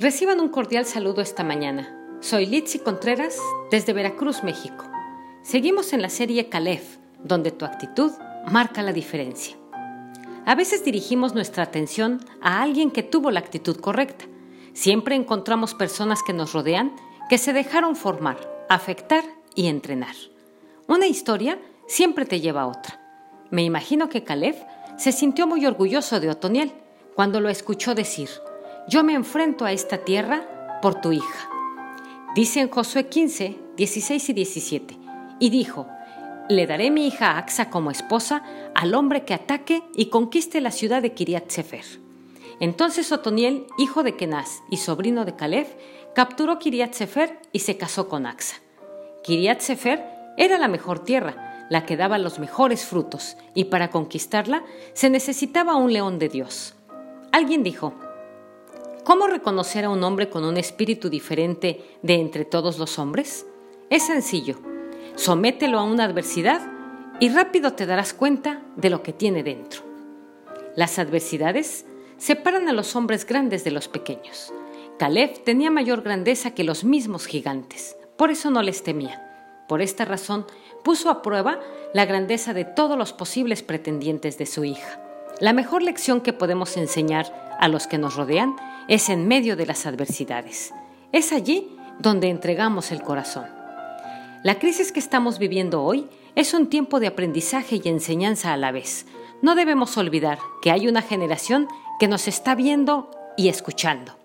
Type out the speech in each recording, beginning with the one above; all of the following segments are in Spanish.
Reciban un cordial saludo esta mañana. Soy Litsi Contreras desde Veracruz, México. Seguimos en la serie Calef, donde tu actitud marca la diferencia. A veces dirigimos nuestra atención a alguien que tuvo la actitud correcta. Siempre encontramos personas que nos rodean que se dejaron formar, afectar y entrenar. Una historia siempre te lleva a otra. Me imagino que Caleb se sintió muy orgulloso de Otoniel cuando lo escuchó decir, yo me enfrento a esta tierra por tu hija. Dice en Josué 15, 16 y 17, y dijo, le daré mi hija Axa como esposa al hombre que ataque y conquiste la ciudad de Kiriat Sefer. Entonces Otoniel, hijo de Kenaz y sobrino de Caleb, capturó Kiriat Sefer y se casó con Axa. Kiriat Sefer era la mejor tierra, la que daba los mejores frutos, y para conquistarla se necesitaba un león de Dios. Alguien dijo, ¿Cómo reconocer a un hombre con un espíritu diferente de entre todos los hombres? Es sencillo. Somételo a una adversidad y rápido te darás cuenta de lo que tiene dentro. Las adversidades separan a los hombres grandes de los pequeños. Caleb tenía mayor grandeza que los mismos gigantes, por eso no les temía. Por esta razón puso a prueba la grandeza de todos los posibles pretendientes de su hija. La mejor lección que podemos enseñar a los que nos rodean es en medio de las adversidades. Es allí donde entregamos el corazón. La crisis que estamos viviendo hoy es un tiempo de aprendizaje y enseñanza a la vez. No debemos olvidar que hay una generación que nos está viendo y escuchando.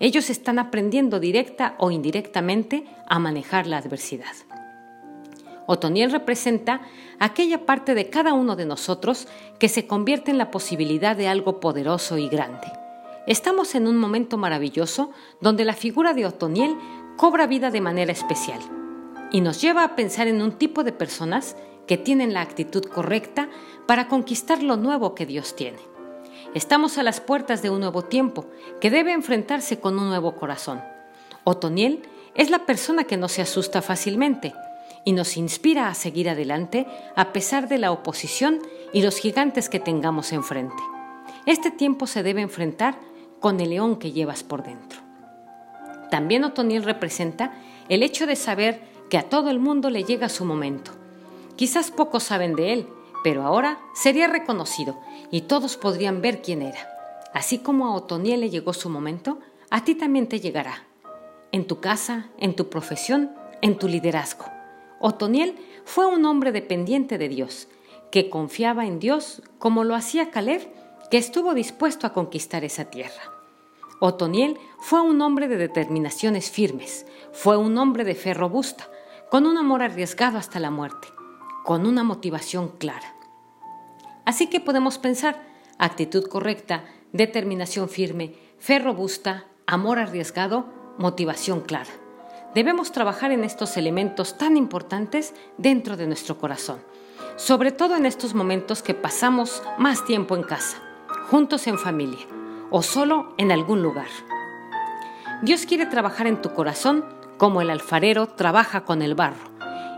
Ellos están aprendiendo directa o indirectamente a manejar la adversidad. Otoniel representa aquella parte de cada uno de nosotros que se convierte en la posibilidad de algo poderoso y grande. Estamos en un momento maravilloso donde la figura de Otoniel cobra vida de manera especial y nos lleva a pensar en un tipo de personas que tienen la actitud correcta para conquistar lo nuevo que Dios tiene. Estamos a las puertas de un nuevo tiempo que debe enfrentarse con un nuevo corazón. Otoniel es la persona que no se asusta fácilmente y nos inspira a seguir adelante a pesar de la oposición y los gigantes que tengamos enfrente. Este tiempo se debe enfrentar con el león que llevas por dentro. También Otoniel representa el hecho de saber que a todo el mundo le llega su momento. Quizás pocos saben de él, pero ahora sería reconocido y todos podrían ver quién era. Así como a Otoniel le llegó su momento, a ti también te llegará. En tu casa, en tu profesión, en tu liderazgo. Otoniel fue un hombre dependiente de Dios, que confiaba en Dios como lo hacía Caleb, que estuvo dispuesto a conquistar esa tierra. Otoniel fue un hombre de determinaciones firmes, fue un hombre de fe robusta, con un amor arriesgado hasta la muerte con una motivación clara. Así que podemos pensar actitud correcta, determinación firme, fe robusta, amor arriesgado, motivación clara. Debemos trabajar en estos elementos tan importantes dentro de nuestro corazón, sobre todo en estos momentos que pasamos más tiempo en casa, juntos en familia o solo en algún lugar. Dios quiere trabajar en tu corazón como el alfarero trabaja con el barro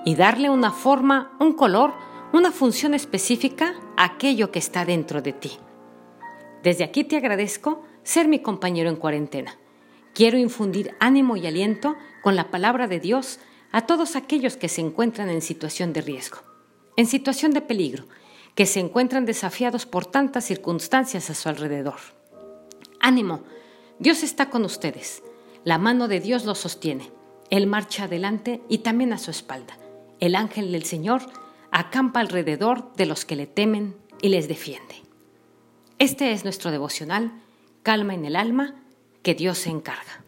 y darle una forma, un color, una función específica a aquello que está dentro de ti. Desde aquí te agradezco ser mi compañero en cuarentena. Quiero infundir ánimo y aliento con la palabra de Dios a todos aquellos que se encuentran en situación de riesgo, en situación de peligro, que se encuentran desafiados por tantas circunstancias a su alrededor. Ánimo, Dios está con ustedes. La mano de Dios los sostiene. Él marcha adelante y también a su espalda el ángel del Señor acampa alrededor de los que le temen y les defiende. Este es nuestro devocional, calma en el alma, que Dios se encarga.